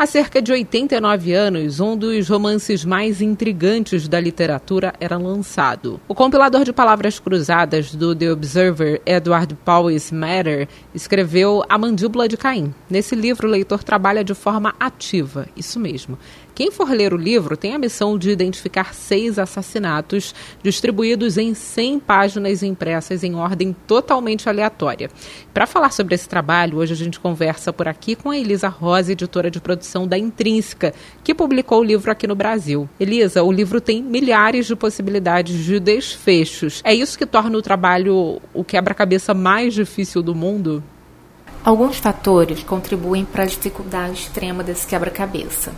Há cerca de 89 anos, um dos romances mais intrigantes da literatura era lançado. O compilador de palavras cruzadas do The Observer, Edward Paul Smatter, escreveu A Mandíbula de Caim. Nesse livro, o leitor trabalha de forma ativa, isso mesmo. Quem for ler o livro tem a missão de identificar seis assassinatos distribuídos em 100 páginas impressas em ordem totalmente aleatória. Para falar sobre esse trabalho, hoje a gente conversa por aqui com a Elisa Rosa, editora de produção da Intrínseca, que publicou o livro aqui no Brasil. Elisa, o livro tem milhares de possibilidades de desfechos. É isso que torna o trabalho o quebra-cabeça mais difícil do mundo? Alguns fatores contribuem para a dificuldade extrema desse quebra-cabeça.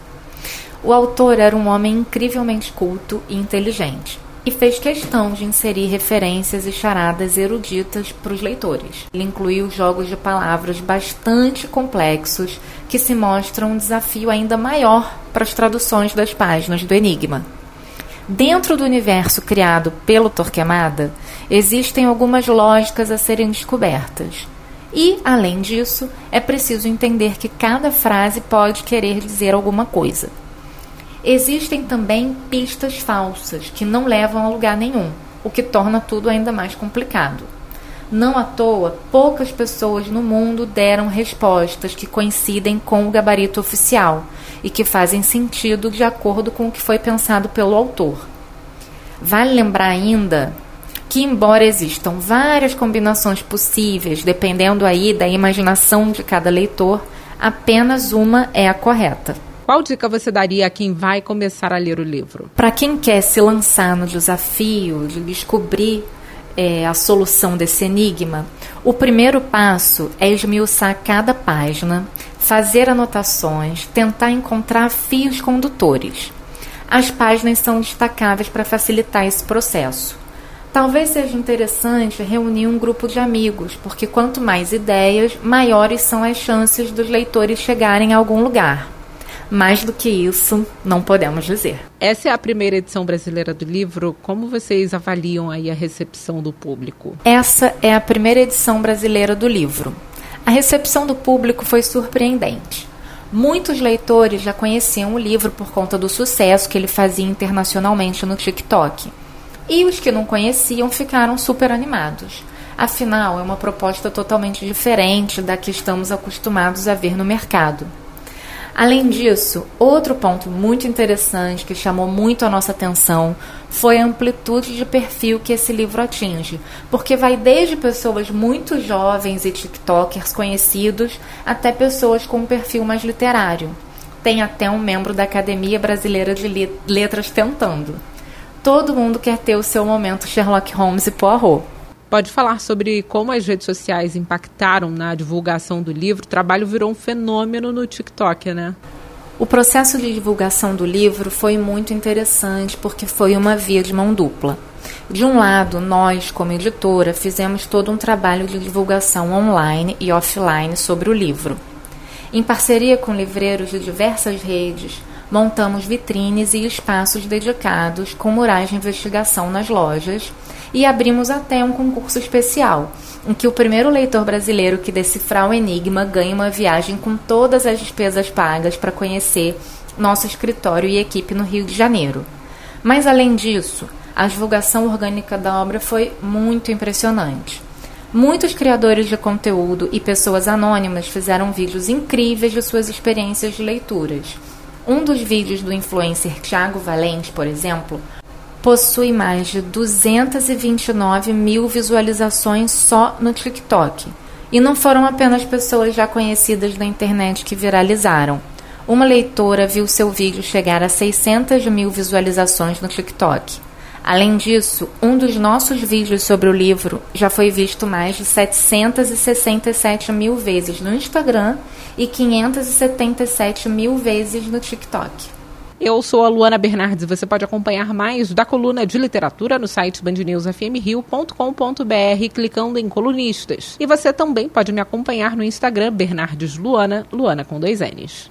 O autor era um homem incrivelmente culto e inteligente e fez questão de inserir referências e charadas eruditas para os leitores. Ele incluiu jogos de palavras bastante complexos que se mostram um desafio ainda maior para as traduções das páginas do Enigma. Dentro do universo criado pelo Torquemada, existem algumas lógicas a serem descobertas. E, além disso, é preciso entender que cada frase pode querer dizer alguma coisa. Existem também pistas falsas que não levam a lugar nenhum, o que torna tudo ainda mais complicado. Não à toa, poucas pessoas no mundo deram respostas que coincidem com o gabarito oficial e que fazem sentido de acordo com o que foi pensado pelo autor. Vale lembrar ainda que embora existam várias combinações possíveis, dependendo aí da imaginação de cada leitor, apenas uma é a correta. Qual dica você daria a quem vai começar a ler o livro? Para quem quer se lançar no desafio de descobrir é, a solução desse enigma, o primeiro passo é esmiuçar cada página, fazer anotações, tentar encontrar fios condutores. As páginas são destacáveis para facilitar esse processo. Talvez seja interessante reunir um grupo de amigos, porque quanto mais ideias, maiores são as chances dos leitores chegarem a algum lugar. Mais do que isso, não podemos dizer. Essa é a primeira edição brasileira do livro. Como vocês avaliam aí a recepção do público? Essa é a primeira edição brasileira do livro. A recepção do público foi surpreendente. Muitos leitores já conheciam o livro por conta do sucesso que ele fazia internacionalmente no TikTok. E os que não conheciam ficaram super animados. Afinal, é uma proposta totalmente diferente da que estamos acostumados a ver no mercado. Além disso, outro ponto muito interessante que chamou muito a nossa atenção foi a amplitude de perfil que esse livro atinge, porque vai desde pessoas muito jovens e TikTokers conhecidos até pessoas com um perfil mais literário. Tem até um membro da Academia Brasileira de Letras tentando. Todo mundo quer ter o seu momento Sherlock Holmes e Poirot. Pode falar sobre como as redes sociais impactaram na divulgação do livro. O trabalho virou um fenômeno no TikTok, né? O processo de divulgação do livro foi muito interessante porque foi uma via de mão dupla. De um lado, nós, como editora, fizemos todo um trabalho de divulgação online e offline sobre o livro. Em parceria com livreiros de diversas redes, montamos vitrines e espaços dedicados com murais de investigação nas lojas e abrimos até um concurso especial, em que o primeiro leitor brasileiro que decifrar o enigma ganha uma viagem com todas as despesas pagas para conhecer nosso escritório e equipe no Rio de Janeiro. Mas além disso, a divulgação orgânica da obra foi muito impressionante. Muitos criadores de conteúdo e pessoas anônimas fizeram vídeos incríveis de suas experiências de leituras. Um dos vídeos do influencer Thiago Valente, por exemplo, possui mais de 229 mil visualizações só no TikTok. E não foram apenas pessoas já conhecidas da internet que viralizaram. Uma leitora viu seu vídeo chegar a 600 mil visualizações no TikTok. Além disso, um dos nossos vídeos sobre o livro já foi visto mais de 767 mil vezes no Instagram e 577 mil vezes no TikTok. Eu sou a Luana Bernardes você pode acompanhar mais da coluna de literatura no site bandnewsfmrio.com.br clicando em colunistas. E você também pode me acompanhar no Instagram Bernardes Luana, Luana com dois N's.